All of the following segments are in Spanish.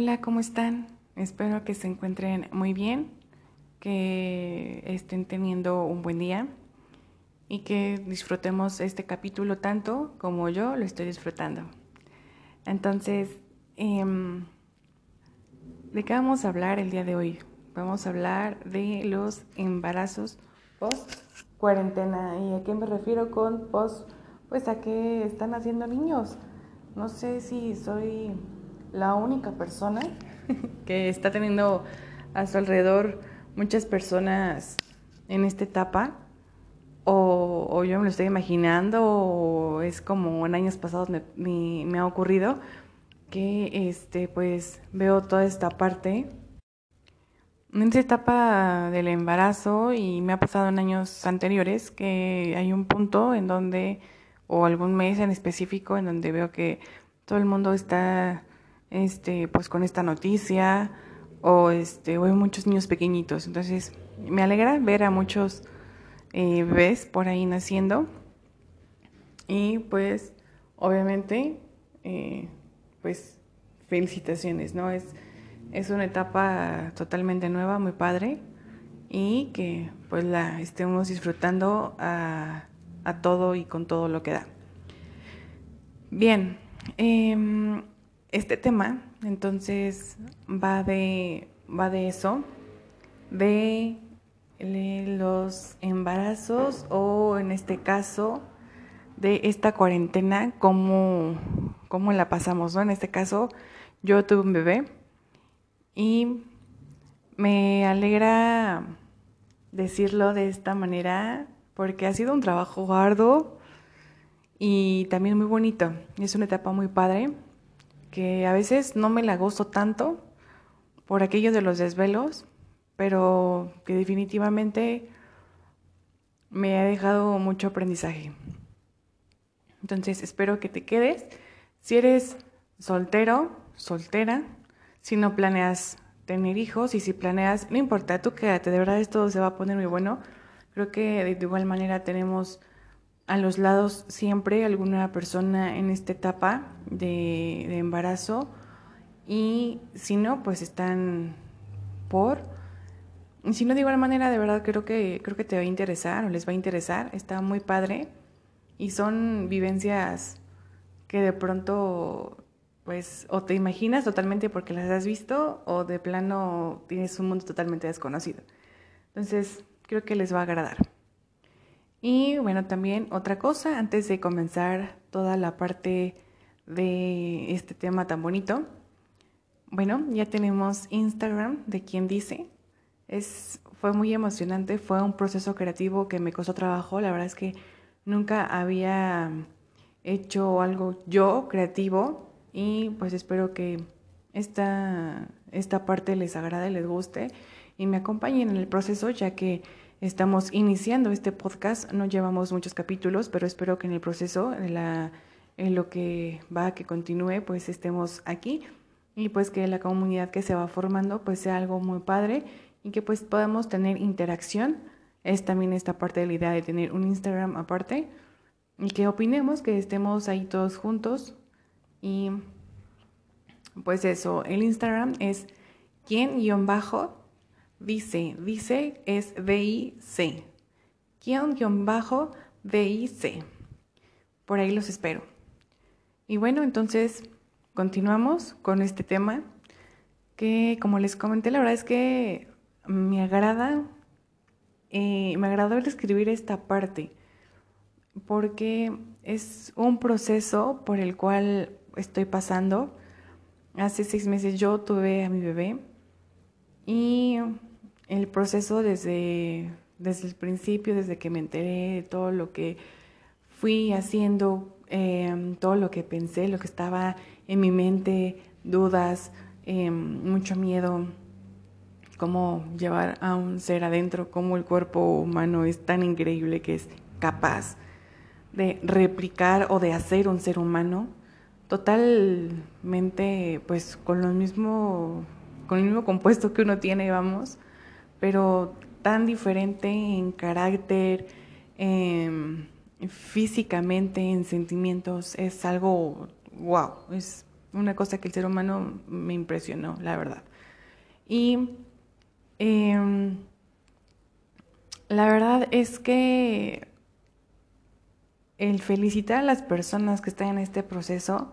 Hola, ¿cómo están? Espero que se encuentren muy bien, que estén teniendo un buen día y que disfrutemos este capítulo tanto como yo lo estoy disfrutando. Entonces, em, ¿de qué vamos a hablar el día de hoy? Vamos a hablar de los embarazos post cuarentena. ¿Y a qué me refiero con post? Pues a que están haciendo niños. No sé si soy la única persona que está teniendo a su alrededor muchas personas en esta etapa o, yo me lo estoy imaginando o es como en años pasados me, me, ha ocurrido que este pues veo toda esta parte. En esta etapa del embarazo y me ha pasado en años anteriores que hay un punto en donde o algún mes en específico en donde veo que todo el mundo está este, pues con esta noticia o este, hay muchos niños pequeñitos. Entonces, me alegra ver a muchos eh, bebés por ahí naciendo. Y pues, obviamente, eh, pues, felicitaciones, ¿no? Es, es una etapa totalmente nueva, muy padre, y que pues la estemos disfrutando a, a todo y con todo lo que da. Bien, eh, este tema, entonces, va de, va de eso, de los embarazos o en este caso de esta cuarentena, cómo, cómo la pasamos, ¿no? En este caso, yo tuve un bebé y me alegra decirlo de esta manera porque ha sido un trabajo arduo y también muy bonito. Es una etapa muy padre que a veces no me la gozo tanto por aquello de los desvelos, pero que definitivamente me ha dejado mucho aprendizaje. Entonces espero que te quedes. Si eres soltero, soltera, si no planeas tener hijos y si planeas, no importa, tú quédate, de verdad esto se va a poner muy bueno. Creo que de igual manera tenemos a los lados siempre alguna persona en esta etapa de, embarazo y si no, pues están por. Si no, de igual manera, de verdad creo que, creo que te va a interesar o les va a interesar. Está muy padre y son vivencias que de pronto, pues, o te imaginas totalmente porque las has visto o de plano tienes un mundo totalmente desconocido. Entonces, creo que les va a agradar. Y bueno, también otra cosa, antes de comenzar toda la parte de este tema tan bonito, bueno, ya tenemos Instagram de quien dice. Es, fue muy emocionante, fue un proceso creativo que me costó trabajo. La verdad es que nunca había hecho algo yo creativo y pues espero que esta, esta parte les agrade, les guste y me acompañen en el proceso ya que Estamos iniciando este podcast, no llevamos muchos capítulos, pero espero que en el proceso, en, la, en lo que va que continúe, pues estemos aquí y pues que la comunidad que se va formando pues sea algo muy padre y que pues podamos tener interacción. Es también esta parte de la idea de tener un Instagram aparte y que opinemos, que estemos ahí todos juntos y pues eso, el Instagram es quien-bajo Dice, dice es D-I-C. Guión, bajo, D-I-C. Por ahí los espero. Y bueno, entonces continuamos con este tema que, como les comenté, la verdad es que me agrada, eh, me agradó el escribir esta parte porque es un proceso por el cual estoy pasando. Hace seis meses yo tuve a mi bebé y el proceso desde, desde el principio, desde que me enteré de todo lo que fui haciendo, em, todo lo que pensé, lo que estaba en mi mente, dudas, em, mucho miedo, cómo llevar a un ser adentro, cómo el cuerpo humano es tan increíble que es capaz de replicar o de hacer un ser humano totalmente pues con lo mismo con el mismo compuesto que uno tiene vamos pero tan diferente en carácter, físicamente, en sentimientos, es algo wow, es una cosa que el ser humano me impresionó, la verdad. Y em, la verdad es que el felicitar a las personas que están en este proceso,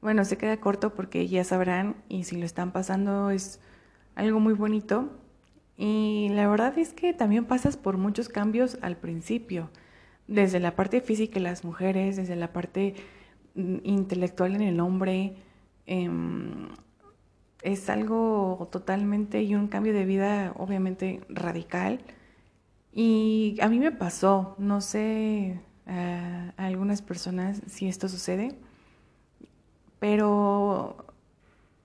bueno, se queda corto porque ya sabrán y si lo están pasando es algo muy bonito. Y la verdad es que también pasas por muchos cambios al principio, desde la parte física de las mujeres, desde la parte mm, intelectual en el hombre. Em, es algo totalmente y un cambio de vida obviamente radical. Y a mí me pasó, no sé a algunas personas si esto sucede, pero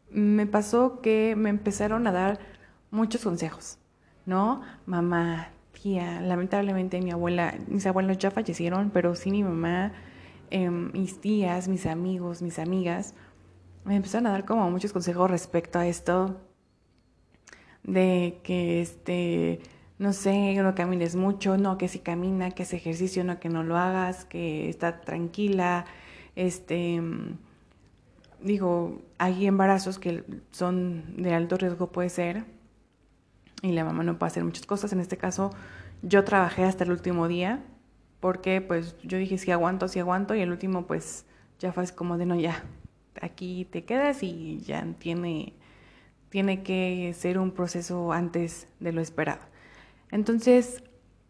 me pasó que me empezaron a dar muchos consejos, ¿no? Mamá, tía, lamentablemente mi abuela, mis abuelos ya fallecieron, pero sí mi mamá, em, mis tías, mis amigos, mis amigas, me empezaron a dar como muchos consejos respecto a esto de que este no sé, no camines mucho, no, que si camina, que ese ejercicio, no, que no lo hagas, que está tranquila, este, digo, hay embarazos que son de alto riesgo, puede ser, y la mamá no puede hacer muchas cosas, en este caso yo trabajé hasta el último día, porque pues yo dije, si aguanto, si aguanto, y el último pues ya fue como de, no, ya, aquí te quedas y ya tiene, tiene que ser un proceso antes de lo esperado. Entonces,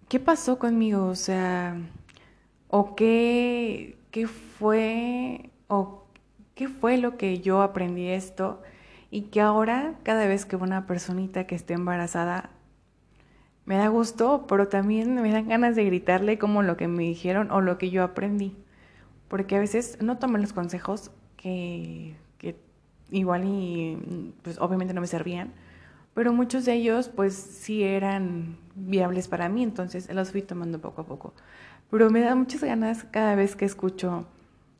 ¿qué pasó conmigo? O sea, o qué, qué fue, o qué fue lo que yo aprendí esto y que ahora cada vez que una personita que esté embarazada me da gusto, pero también me dan ganas de gritarle como lo que me dijeron o lo que yo aprendí. Porque a veces no tomé los consejos que, que igual y pues obviamente no me servían, pero muchos de ellos pues sí eran viables para mí, entonces los fui tomando poco a poco. Pero me da muchas ganas cada vez que escucho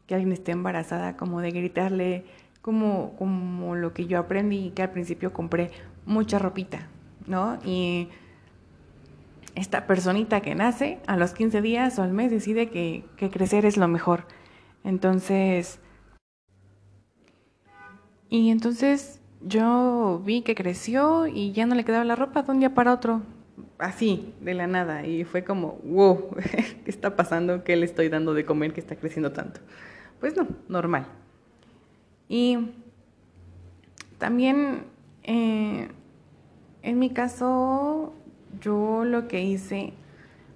que alguien esté embarazada, como de gritarle, como, como lo que yo aprendí, que al principio compré mucha ropita, ¿no? Y esta personita que nace a los 15 días o al mes decide que, que crecer es lo mejor. Entonces, y entonces yo vi que creció y ya no le quedaba la ropa de un día para otro, así, de la nada. Y fue como, wow, ¿qué está pasando? ¿Qué le estoy dando de comer que está creciendo tanto? Pues no, normal. Y también, eh, en mi caso, yo lo que hice,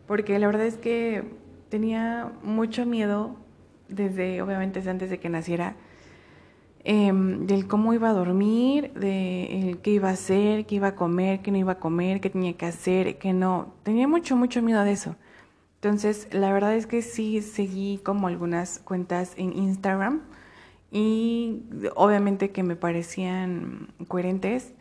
porque la verdad es que tenía mucho miedo desde, obviamente, antes de que naciera, Em, del cómo iba a dormir, de qué iba a hacer, qué iba a comer, qué no iba a comer, qué tenía que hacer, qué no. Tenía mucho, mucho miedo de eso. Entonces, la verdad es que sí seguí como algunas cuentas en Instagram y obviamente que me parecían coherentes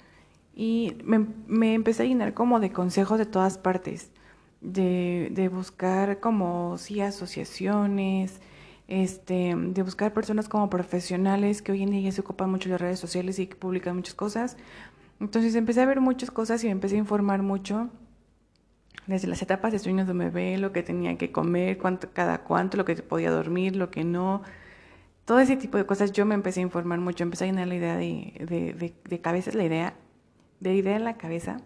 y me, me empecé a llenar como de consejos de todas partes, de, de buscar como sí asociaciones, este, de buscar personas como profesionales que hoy en día se ocupan mucho de las redes sociales y que publican muchas cosas. Entonces empecé a ver muchas cosas y me empecé a informar mucho desde las etapas de sueños de bebé, lo que tenía que comer, cuánto, cada cuánto, lo que podía dormir, lo que no. Todo ese tipo de cosas yo me empecé a informar mucho, empecé a llenar la idea de, de, de, cabeza, la idea, de idea en la cabeza.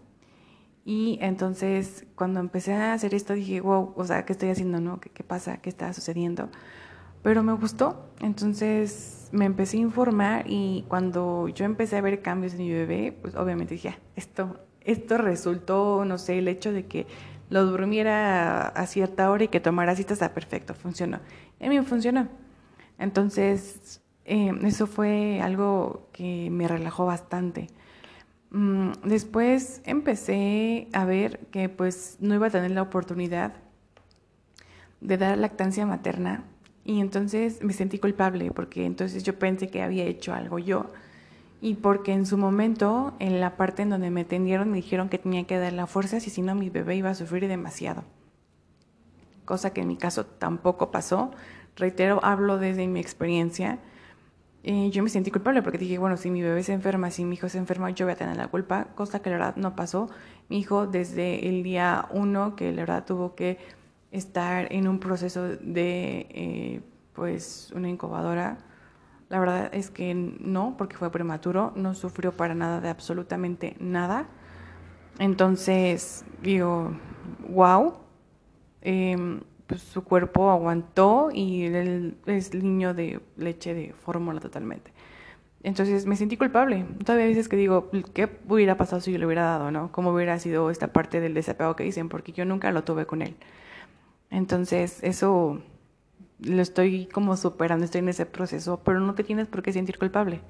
Y entonces cuando empecé a hacer esto dije, wow, o sea, ¿qué estoy haciendo? no ¿Qué, qué pasa? ¿Qué está sucediendo? pero me gustó. Entonces me empecé a informar y cuando yo empecé a ver cambios en mi bebé, pues obviamente dije, ah, esto, esto resultó, no sé, el hecho de que lo durmiera a cierta hora y que tomara citas está perfecto, funcionó. Y a mí funcionó. Entonces, eh, eso fue algo que me relajó bastante. Mm, después empecé a ver que pues no iba a tener la oportunidad de dar lactancia materna y entonces me sentí culpable porque entonces yo pensé que había hecho algo yo. Y porque en su momento, en la parte en donde me atendieron, me dijeron que tenía que dar la fuerza, si no mi bebé iba a sufrir demasiado. Cosa que en mi caso tampoco pasó. Reitero, hablo desde mi experiencia. Y yo me sentí culpable porque dije, bueno, si mi bebé se enferma, si mi hijo se enferma, yo voy a tener la culpa, cosa que la verdad no pasó. Mi hijo desde el día uno, que la verdad tuvo que estar en un proceso de, eh, pues, una incubadora, la verdad es que no, porque fue prematuro, no sufrió para nada de absolutamente nada. Entonces, digo, wow, pues su cuerpo aguantó y él es niño de leche de fórmula totalmente. Entonces me sentí culpable. Todavía veces que digo, ¿qué hubiera pasado si yo le hubiera dado, no? ¿Cómo hubiera sido esta parte del desapego que dicen? Porque yo nunca lo tuve con él. Entonces, eso lo estoy como superando, estoy en ese proceso, pero no te tienes por qué sentir culpable.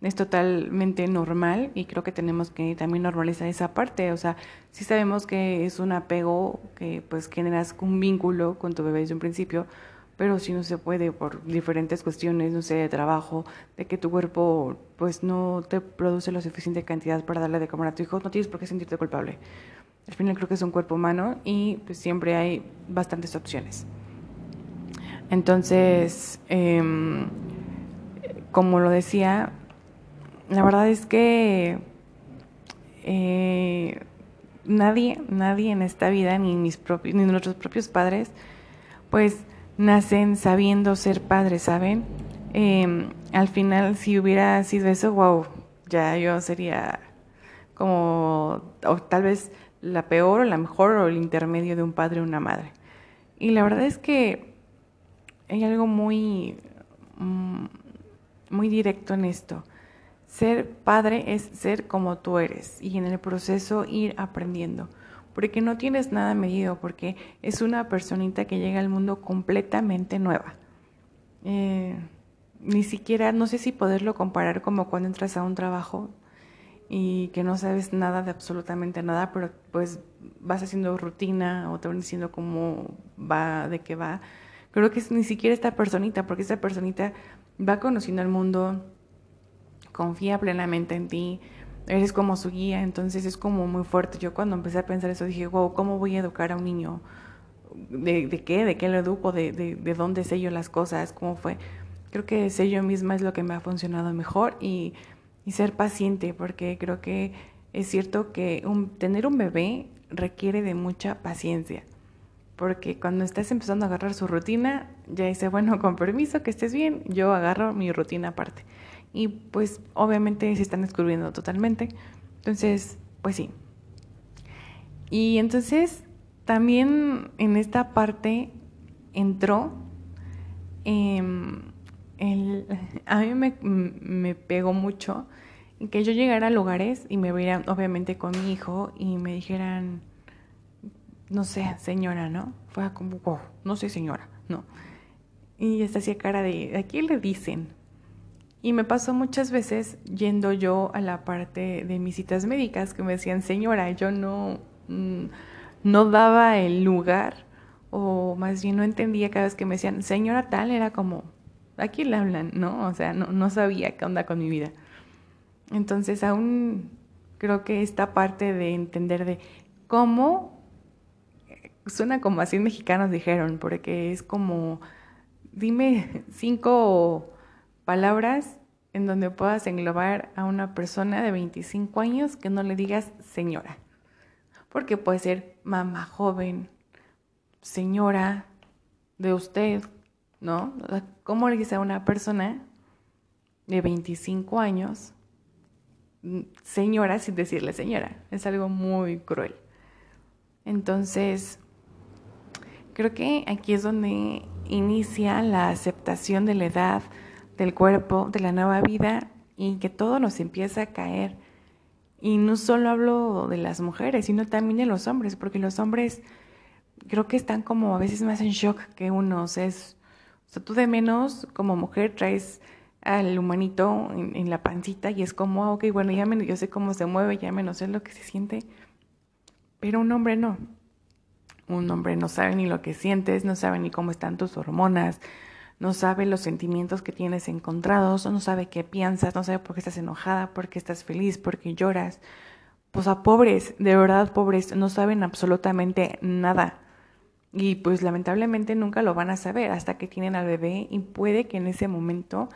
Es totalmente normal y creo que tenemos que también normalizar esa parte. O sea, si sabemos que es un apego, que pues generas un vínculo con tu bebé desde un principio, pero si no se puede por diferentes cuestiones, no sé, de trabajo, de que tu cuerpo pues no te produce la suficiente cantidad para darle de comer a tu hijo, no tienes por qué sentirte culpable. Al final creo que es un cuerpo humano y pues siempre hay bastantes opciones. Entonces, em, como lo decía, la verdad es que eh, nadie, nadie en esta vida, ni mis propios, ni nuestros propios padres, pues nacen sabiendo ser padres, ¿saben? Em, al final, si hubiera sido eso, wow, ya yo sería como, o tal vez la peor o la mejor o el intermedio de un padre o una madre. Y la verdad es que hay algo muy, mm, muy directo en esto. Ser padre es ser como tú eres y en el proceso ir aprendiendo. Porque no tienes nada medido, porque es una personita que llega al mundo completamente nueva. Eh, ni siquiera, no sé si poderlo comparar como cuando entras a un trabajo y que no sabes nada de absolutamente nada, pero pues vas haciendo rutina o te van diciendo cómo va, de qué va. Creo que es ni siquiera esta personita, porque esta personita va conociendo el mundo, confía plenamente en ti, eres como su guía, entonces es como muy fuerte. Yo cuando empecé a pensar eso dije, wow, ¿cómo voy a educar a un niño? ¿De, qué? ¿De qué lo educo? ¿De, de, de dónde sé yo las cosas? ¿Cómo fue? Creo que sé yo misma es lo que me ha funcionado mejor y y ser paciente, porque creo que es cierto que tener un bebé requiere de mucha paciencia, porque cuando estás empezando a agarrar su rutina, ya dice, bueno, con permiso, que estés bien, yo agarro mi rutina aparte. Y pues obviamente se están descubriendo totalmente. Entonces, pues sí. Y entonces también en esta parte entró em, el, a mí me, me pegó mucho que yo llegara a lugares y me vieran obviamente con mi hijo y me dijeran, no sé, señora, ¿no? Fue como, wow, no sé señora, ¿no? Y esta hacía cara de, ¿a quién le dicen? Y me pasó muchas veces yendo yo a la parte de mis citas médicas que me decían, señora, yo no, mm, no daba el lugar o más bien no entendía cada vez que me decían, señora tal, era como, ¿a quién le hablan? ¿No? O sea, no, no sabía qué onda con mi vida. Entonces aún creo que esta parte de entender de cómo suena como así mexicanos dijeron, porque es como dime cinco palabras en donde puedas englobar a una persona de 25 años que no le digas señora. Porque puede ser mamá joven, señora de usted, ¿no? ¿Cómo le dice a una persona de 25 años señora sin decirle señora. Es algo muy cruel. Entonces, creo que aquí es donde inicia la aceptación de la edad, del cuerpo, de la nueva vida y que todo nos empieza a caer. Y no solo hablo de las mujeres, sino también de los hombres, porque los hombres creo que están como a veces más en shock que unos. Es, o sea, tú de menos como mujer traes al humanito en, la pancita y es como, ah, ok, bueno, ya me, yo sé cómo se mueve, ya menos sé lo que se siente, pero un hombre no. Un hombre no sabe ni lo que sientes, no sabe ni cómo están tus hormonas, no sabe los sentimientos que tienes encontrados, no sabe qué piensas, no sabe por qué estás enojada, por qué estás feliz, por qué lloras. Pues a pobres, de verdad pobres, no saben absolutamente nada. Y pues lamentablemente nunca lo van a saber hasta que tienen al bebé y puede que en ese momento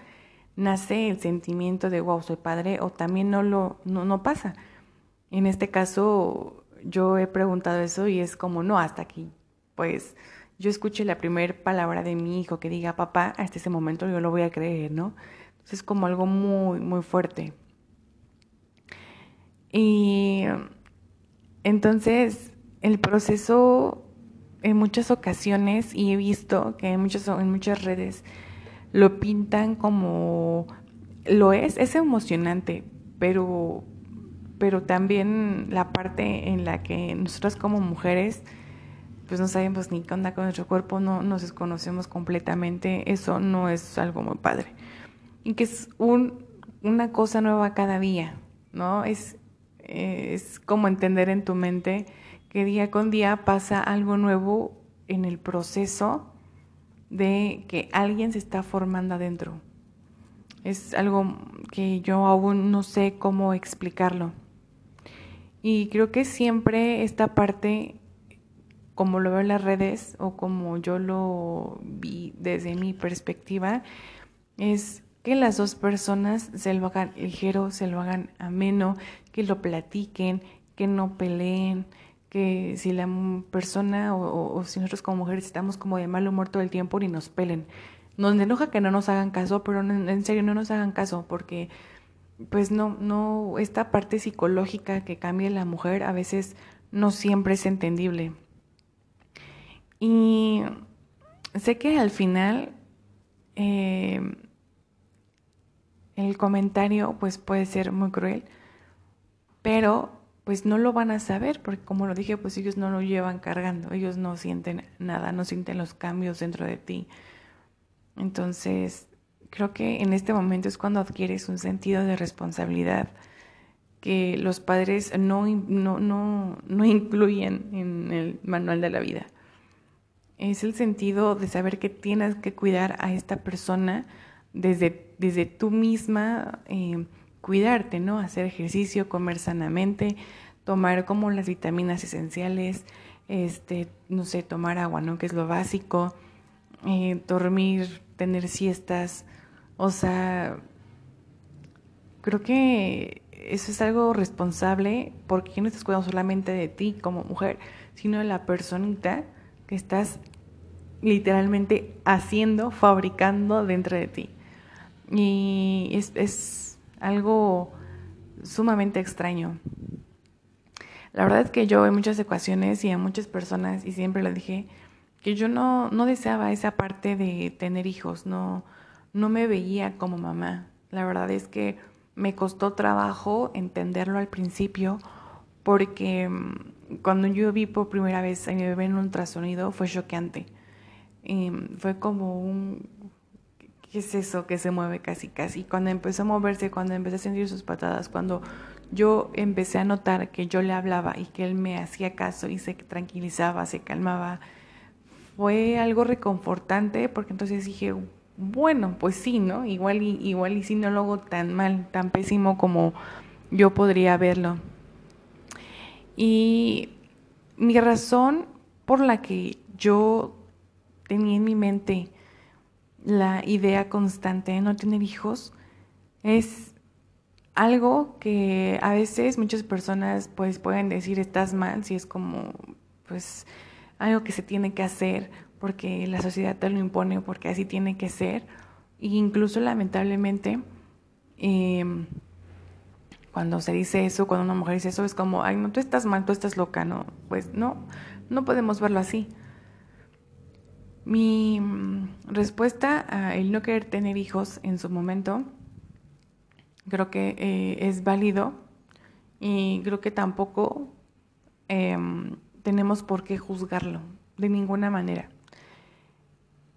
nace el sentimiento de, wow, soy padre, o también no lo, no, no pasa. En este caso, yo he preguntado eso y es como, no, hasta aquí, pues yo escuché la primera palabra de mi hijo que diga papá, hasta ese momento yo lo voy a creer, ¿no? Es como algo muy, muy fuerte. Y entonces el proceso en muchas ocasiones, y he visto que en muchas, en muchas redes lo pintan como lo es, es emocionante, pero, pero también la parte en la que nosotras como mujeres pues no sabemos ni qué onda con nuestro cuerpo, no nos desconocemos completamente, eso no es algo muy padre. Y que es un, una cosa nueva cada día, ¿no? Es, es como entender en tu mente que día con día pasa algo nuevo en el proceso de que alguien se está formando adentro. Es algo que yo aún no sé cómo explicarlo. Y creo que siempre esta parte, como lo veo en las redes o como yo lo vi desde mi perspectiva, es que las dos personas se lo hagan ligero, se lo hagan ameno, que lo platiquen, que no peleen, que si la persona o, si nosotros como mujeres estamos como de mal humor todo el tiempo ni nos pelen. Nos enoja que no nos hagan caso, pero en serio no nos hagan caso porque pues no, no, esta parte psicológica que cambia la mujer a veces no siempre es entendible. Y sé que al final eh, el comentario pues puede ser muy cruel, pero pues no lo van a saber, porque como lo dije, pues ellos no lo llevan cargando, ellos no sienten nada, no sienten los cambios dentro de ti. Entonces, creo que en este momento es cuando adquieres un sentido de responsabilidad que los padres no, no, no, no incluyen en el manual de la vida. Es el sentido de saber que tienes que cuidar a esta persona desde, desde tú misma. Eh, cuidarte, ¿no? Hacer ejercicio, comer sanamente, tomar como las vitaminas esenciales, este, no sé, tomar agua, ¿no? Que es lo básico, eh, dormir, tener siestas, o sea, creo que eso es algo responsable porque no estás cuidando solamente de ti como mujer, sino de la personita que estás literalmente haciendo, fabricando dentro de ti. Y es, es algo sumamente extraño. La verdad es que yo en muchas ecuaciones y a muchas personas, y siempre lo dije, que yo no, no deseaba esa parte de tener hijos, no, no me veía como mamá. La verdad es que me costó trabajo entenderlo al principio porque mm, cuando yo vi por primera vez a mi bebé en un ultrasonido fue choqueante. Y fue como un ¿qué es eso que se mueve casi casi? Cuando empezó a moverse, cuando empecé a sentir sus patadas, cuando yo empecé a notar que yo le hablaba y que él me hacía caso y se tranquilizaba, se calmaba, fue algo reconfortante porque entonces dije, bueno, pues sí, ¿no? Igual y, igual y si no lo hago tan mal, tan pésimo como yo podría verlo. Y mi razón por la que yo tenía en mi mente la idea constante de no tener hijos es algo que a veces muchas personas pues pueden decir estás mal si es como pues algo que se tiene que hacer porque la sociedad te lo impone porque así tiene que ser. E incluso lamentablemente em, cuando se dice eso cuando una mujer dice eso es como ay no tú estás mal tú estás loca no pues no no podemos verlo así mi mm, respuesta a el no querer tener hijos en su momento creo que eh, es válido y creo que tampoco em, tenemos por qué juzgarlo de ninguna manera.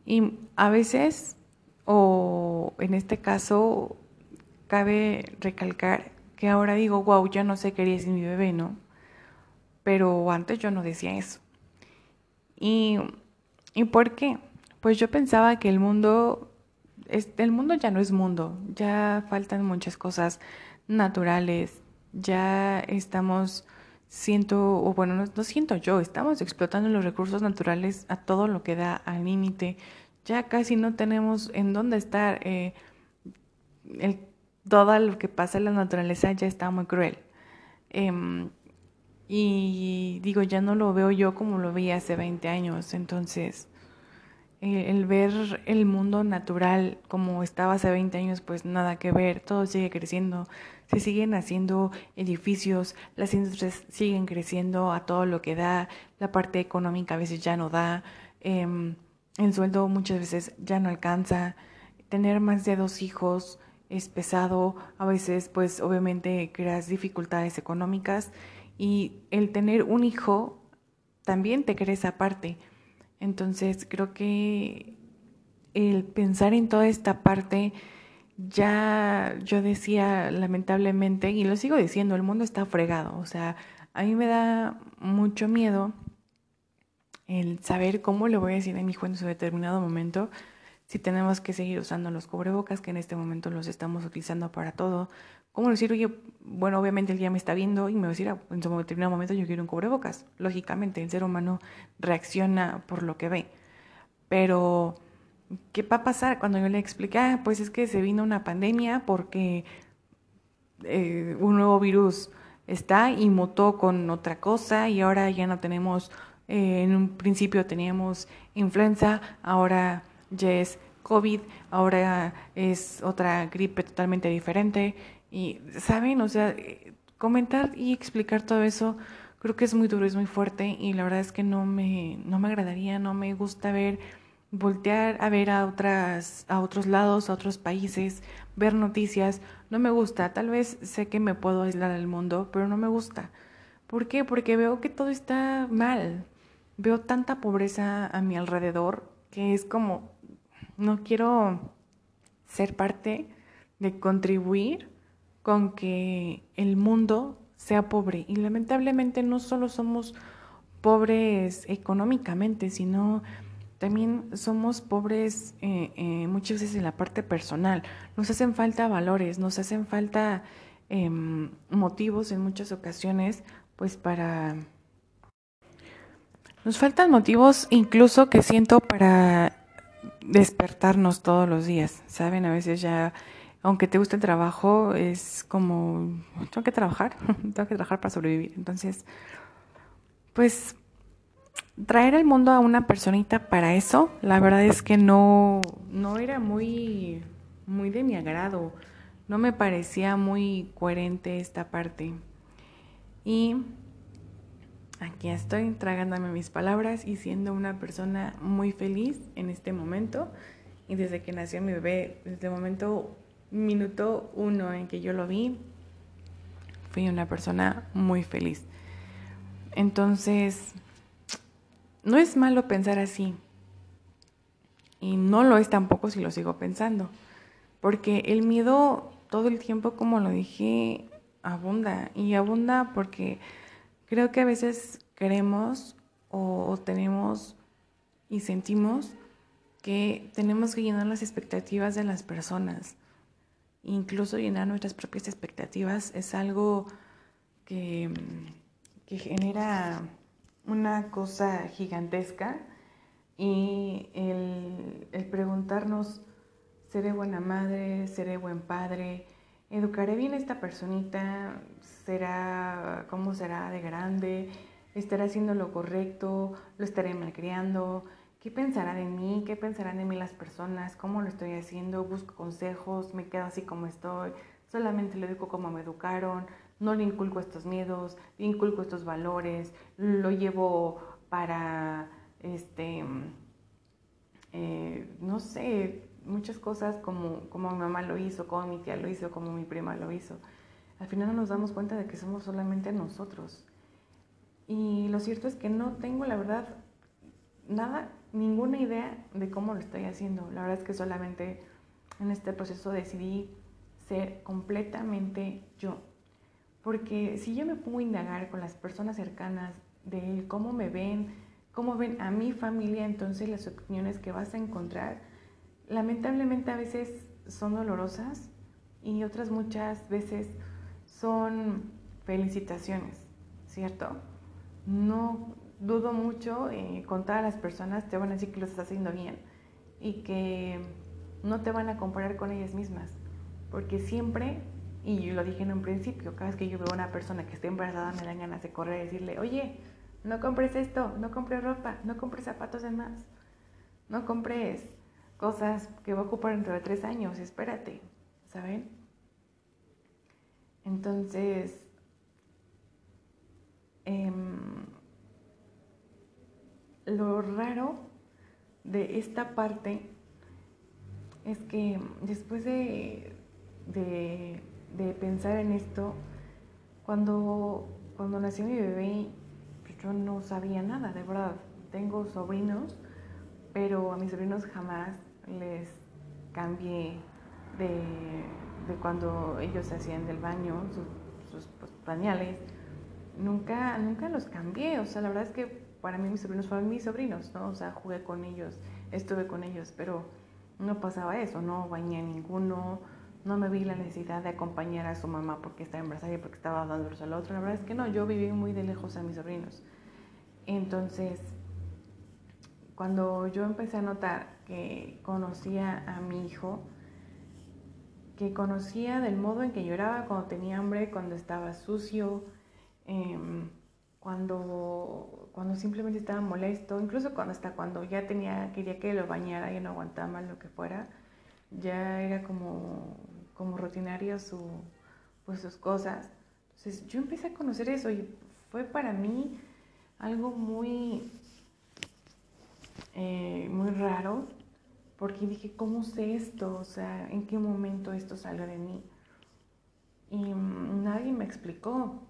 Y a veces, o en este caso, cabe recalcar que ahora digo, wow, yo no sé qué haría sin mi bebé, ¿no? Pero antes yo no decía eso. Y ¿Y por qué? Pues yo pensaba que el mundo, el mundo ya no es mundo, ya faltan muchas cosas naturales, ya estamos, siento, o bueno, no, siento yo, estamos explotando los recursos naturales a todo lo que da al límite, ya casi no tenemos en dónde estar, eh, el, todo lo que pasa en la naturaleza ya está muy cruel. Em, y digo, ya no lo veo yo como lo veía hace 20 años, entonces el, ver el mundo natural como estaba hace 20 años, pues nada que ver, todo sigue creciendo, se siguen haciendo edificios, las industrias siguen creciendo a todo lo que da, la parte económica a veces ya no da, eh, el sueldo muchas veces ya no alcanza, tener más de dos hijos es pesado, a veces pues obviamente creas dificultades económicas y el tener un hijo también te crees aparte. Entonces creo que el pensar en toda esta parte, ya yo decía lamentablemente, y lo sigo diciendo, el mundo está fregado. O sea, a mí me da mucho miedo el saber cómo le voy a decir a mi hijo en su determinado momento si tenemos que seguir usando los cubrebocas, que en este momento los estamos utilizando para todo. ¿Cómo decir, oye, bueno, obviamente él ya me está viendo y me va a decir, ah, en su determinado momento yo quiero un cubrebocas. Lógicamente, el ser humano reacciona por lo que ve. Pero, ¿qué va a pasar cuando yo le explique, ah, pues es que se vino una pandemia porque eh, un nuevo virus está y mutó con otra cosa y ahora ya no tenemos, eh, en un principio teníamos influenza, ahora ya es COVID, ahora es otra gripe totalmente diferente. Y, ¿saben? O sea, comentar y explicar todo eso creo que es muy duro, es muy fuerte y la verdad es que no me, no me agradaría, no me gusta ver, voltear a ver a, otras, a otros lados, a otros países, ver noticias. No me gusta, tal vez sé que me puedo aislar del mundo, pero no me gusta. ¿Por qué? Porque veo que todo está mal. Veo tanta pobreza a mi alrededor que es como, no quiero ser parte de contribuir con que el mundo sea pobre. Y lamentablemente no solo somos pobres económicamente, sino también somos pobres eh, eh, muchas veces en la parte personal. Nos hacen falta valores, nos hacen falta em, motivos en muchas ocasiones, pues para... Nos faltan motivos incluso que siento para despertarnos todos los días, ¿saben? A veces ya, aunque te guste el trabajo, es como, tengo que trabajar, tengo que trabajar para sobrevivir. Entonces, pues, traer al mundo a una personita para eso, la verdad es que no, no era muy, muy de mi agrado, no me parecía muy coherente esta parte. Y aquí estoy tragándome mis palabras y siendo una persona muy feliz en este momento. Y desde que nació mi bebé, desde el momento, minuto uno en que yo lo vi, fui una persona muy feliz. Entonces, no es malo pensar así. Y no lo es tampoco si lo sigo pensando. Porque el miedo todo el tiempo, como lo dije, abunda. Y abunda porque Creo que a veces queremos o, tenemos y sentimos que tenemos que llenar las expectativas de las personas. Incluso llenar nuestras propias expectativas es algo que, genera una cosa gigantesca y el, el, preguntarnos, ¿seré buena madre? ¿Seré buen padre? ¿Educaré bien a esta personita? será, cómo será de grande, estará haciendo lo correcto, lo estaré malcriando, qué pensarán de mí, qué pensarán de mí las personas, cómo lo estoy haciendo, busco consejos, me quedo así como estoy, solamente lo educo como me educaron, no le inculco estos miedos, le inculco estos valores, lo llevo para, este, eh, no sé, muchas cosas como, como mi mamá lo hizo, como mi tía lo hizo, como mi prima lo hizo al final no nos damos cuenta de que somos solamente nosotros. Y lo cierto es que no tengo, la verdad, nada, ninguna idea de cómo lo estoy haciendo. La verdad es que solamente en este proceso decidí ser completamente yo. Porque si yo me pongo a indagar con las personas cercanas de cómo me ven, cómo ven a mi familia, entonces las opiniones que vas a encontrar, lamentablemente a veces son dolorosas y otras muchas veces son felicitaciones, ¿cierto? No dudo mucho eh, con todas las personas te van a decir que lo estás haciendo bien y que no te van a comparar con ellas mismas, porque siempre, y lo dije en un principio, cada vez que yo veo a una persona que está embarazada me dan ganas de correr y decirle, oye, no compres esto, no compres ropa, no compres zapatos de más. no compres cosas que va a ocupar dentro de tres años, espérate, ¿saben? Entonces, em, lo raro de esta parte es que después de, de, pensar en esto, cuando, cuando nació mi bebé, pues yo no sabía nada, de verdad. Tengo sobrinos, pero a mis sobrinos jamás les cambié de, cuando ellos hacían del baño, sus, pues, pañales. Nunca, nunca los cambié, o sea, la verdad es que para mí mis sobrinos fueron mis sobrinos, ¿no? O sea, jugué con ellos, estuve con ellos, pero no pasaba eso, no bañé a ninguno, no me vi la necesidad de acompañar a su mamá porque estaba embarazada y porque estaba dándolos al otro. La verdad es que no, yo viví muy de lejos a mis sobrinos. Entonces, cuando yo empecé a notar que conocía a mi hijo, que conocía del modo en que lloraba cuando tenía hambre, cuando estaba sucio, em, cuando, cuando simplemente estaba molesto, incluso cuando hasta cuando ya tenía, quería que lo bañara y no aguantaba lo que fuera, ya era como, como rutinaria su, pues sus cosas. Entonces yo empecé a conocer eso y fue para mí algo muy, eh, muy raro, porque dije, ¿cómo sé esto? O sea, ¿en qué momento esto salió de mí? Y nadie me explicó,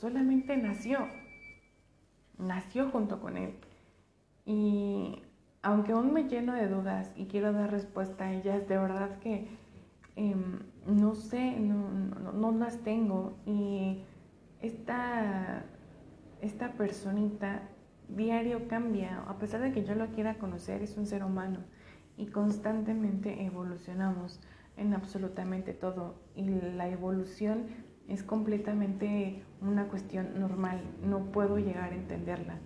solamente nació, nació junto con él. Y aunque aún me lleno de dudas y quiero dar respuesta a ellas, de verdad que em, no sé, no, no, las tengo. Y esta, esta personita diario cambia, a pesar de que yo lo quiera conocer, es un ser humano y constantemente evolucionamos en absolutamente todo y la evolución es completamente una cuestión normal, no puedo llegar a entenderla.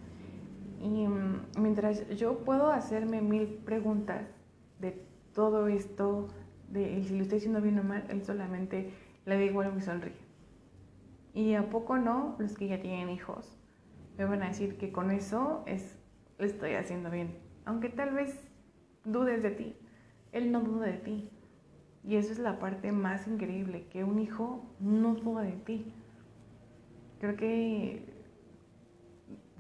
Y mm, mientras yo puedo hacerme mil preguntas de todo esto, de si lo estoy haciendo bien o mal, él solamente le da igual y sonríe. Y a poco no, los que ya tienen hijos me van a decir que con eso es, lo estoy haciendo bien. Aunque tal vez dudes de ti, él no duda de ti. Y eso es la parte más increíble, que un hijo no duda de ti. Creo que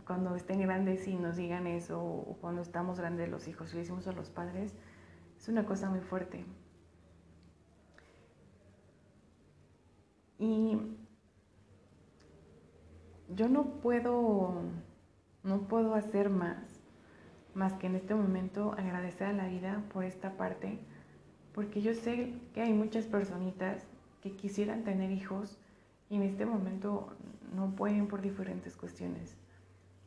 cuando estén grandes y nos digan eso, o cuando estamos grandes los hijos y le decimos a los padres, es una cosa muy fuerte. Y yo no puedo, no puedo hacer más, más que en este momento agradecer a la vida por esta parte porque yo sé que hay muchas personitas que quisieran tener hijos y en este momento no pueden por diferentes cuestiones.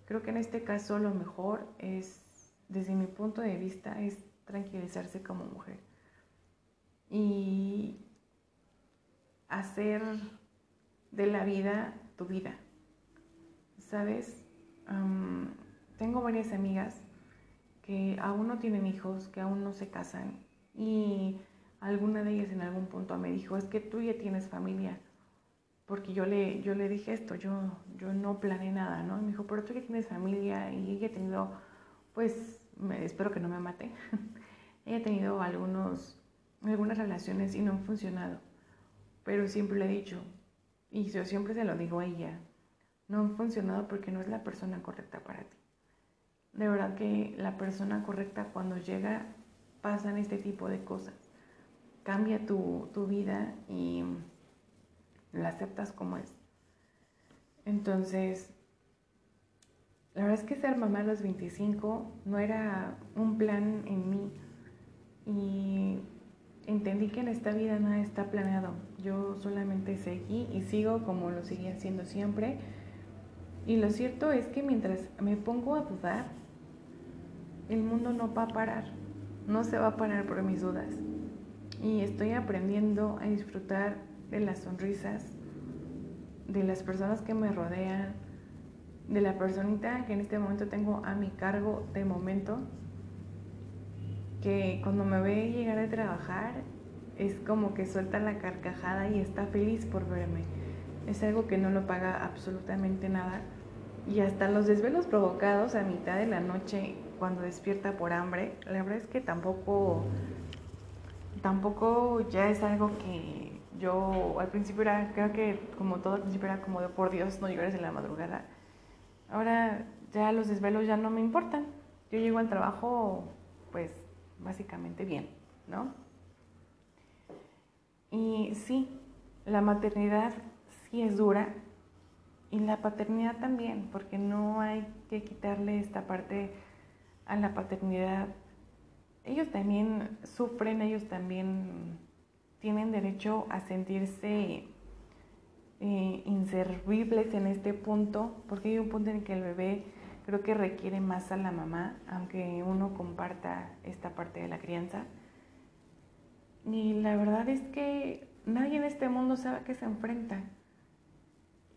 Creo que en este caso lo mejor es, desde mi punto de vista, es tranquilizarse como mujer y hacer de la vida tu vida. ¿Sabes? tengo varias amigas que aún no tienen hijos, que aún no se casan y alguna de ellas en algún punto me dijo, es que tú ya tienes familia. Porque yo le, yo le dije esto, yo, yo no planeé nada, ¿no? Y me dijo, pero tú ya tienes familia y ella ha tenido, pues, me, espero que no me mate. ella ha tenido algunos, algunas relaciones y no han funcionado. Pero siempre le he dicho, y yo siempre se lo digo a ella, no han funcionado porque no es la persona correcta para ti. De verdad que la persona correcta cuando llega pasan este tipo de cosas. Cambia tu, vida y la aceptas como es. Entonces, la verdad es que ser mamá a los 25 no era un plan en mí. Y entendí que en esta vida nada está planeado. Yo solamente seguí y sigo como lo seguía haciendo siempre. Y lo cierto es que mientras me pongo a dudar, el mundo no va a parar no se va a parar por mis dudas. Y estoy aprendiendo a disfrutar de las sonrisas, de las personas que me rodean, de la personita que en este momento tengo a mi cargo de momento, que cuando me ve llegar a trabajar es como que suelta la carcajada y está feliz por verme. Es algo que no lo paga absolutamente nada. Y hasta los desvelos provocados a mitad de la noche cuando despierta por hambre, la verdad es que tampoco, tampoco ya es algo que yo al principio era, creo que como todo al principio era como de por Dios no llores en la madrugada. Ahora ya los desvelos ya no me importan. Yo llego al trabajo pues básicamente bien, ¿no? Y sí, la maternidad sí es dura y la paternidad también, porque no hay que quitarle esta parte a la paternidad. Ellos también sufren, ellos también tienen derecho a sentirse eh, inservibles en este punto, porque hay un punto en que el bebé creo que requiere más a la mamá, aunque uno comparta esta parte de la crianza. Y la verdad es que nadie en este mundo sabe a qué se enfrenta.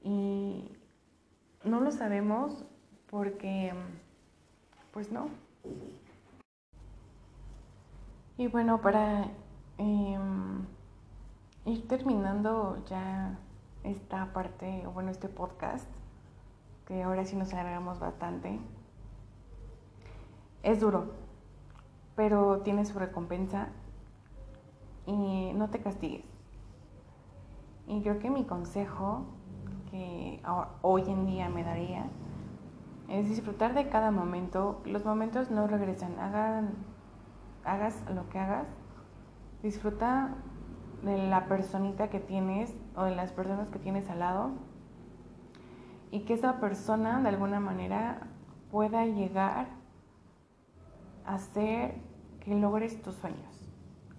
Y no lo sabemos porque, pues no. Y bueno, para em, ir terminando ya esta parte, o bueno, este podcast, que ahora sí nos alargamos bastante, es duro, pero tiene su recompensa y no te castigues. Y creo que mi consejo que hoy en día me daría es disfrutar de cada momento. Los momentos no regresan. Hagan, hagas lo que hagas. Disfruta de la personita que tienes o de las personas que tienes al lado y que esa persona de alguna manera pueda llegar a hacer que logres tus sueños.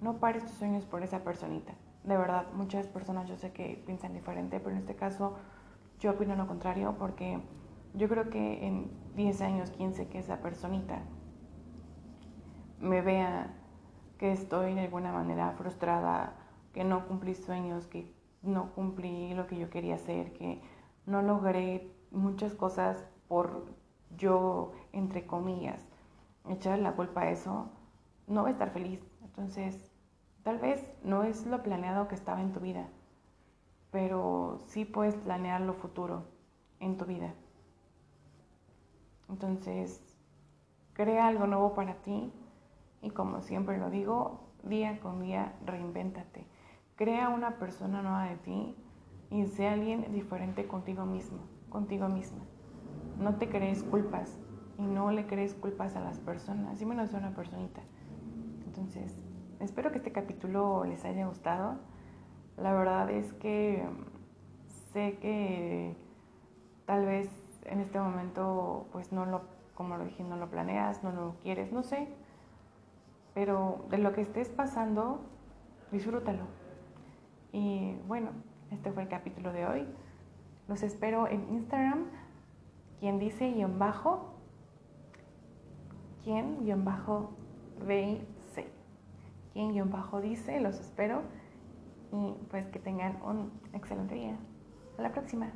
No pares tus sueños por esa personita. De verdad, muchas personas yo sé que piensan diferente, pero en este caso yo opino lo contrario porque yo creo que en 10 años, 15, que esa personita me vea que estoy de alguna manera frustrada, que no cumplí sueños, que no cumplí lo que yo quería hacer, que no logré muchas cosas por yo, entre comillas, echarle la culpa a eso, no voy a estar feliz. Entonces, tal vez no es lo planeado que estaba en tu vida pero sí puedes planear lo futuro en tu vida. Entonces, crea algo nuevo para ti y como siempre lo digo, día con día reinvéntate. Crea una persona nueva de ti y sea alguien diferente contigo mismo, contigo misma. No te crees culpas y no le crees culpas a las personas, y menos a una personita. Entonces, espero que este capítulo les haya gustado. La verdad es que sé que tal vez en este momento, pues no lo, como lo dije, no lo planeas, no lo quieres, no sé. Pero de lo que estés pasando, disfrútalo. Y bueno, este fue el capítulo de hoy. Los espero en Instagram, quien dice guion bajo, quien guion bajo VIC. Quien guion bajo dice, los espero y pues que tengan un excelente día. A la próxima.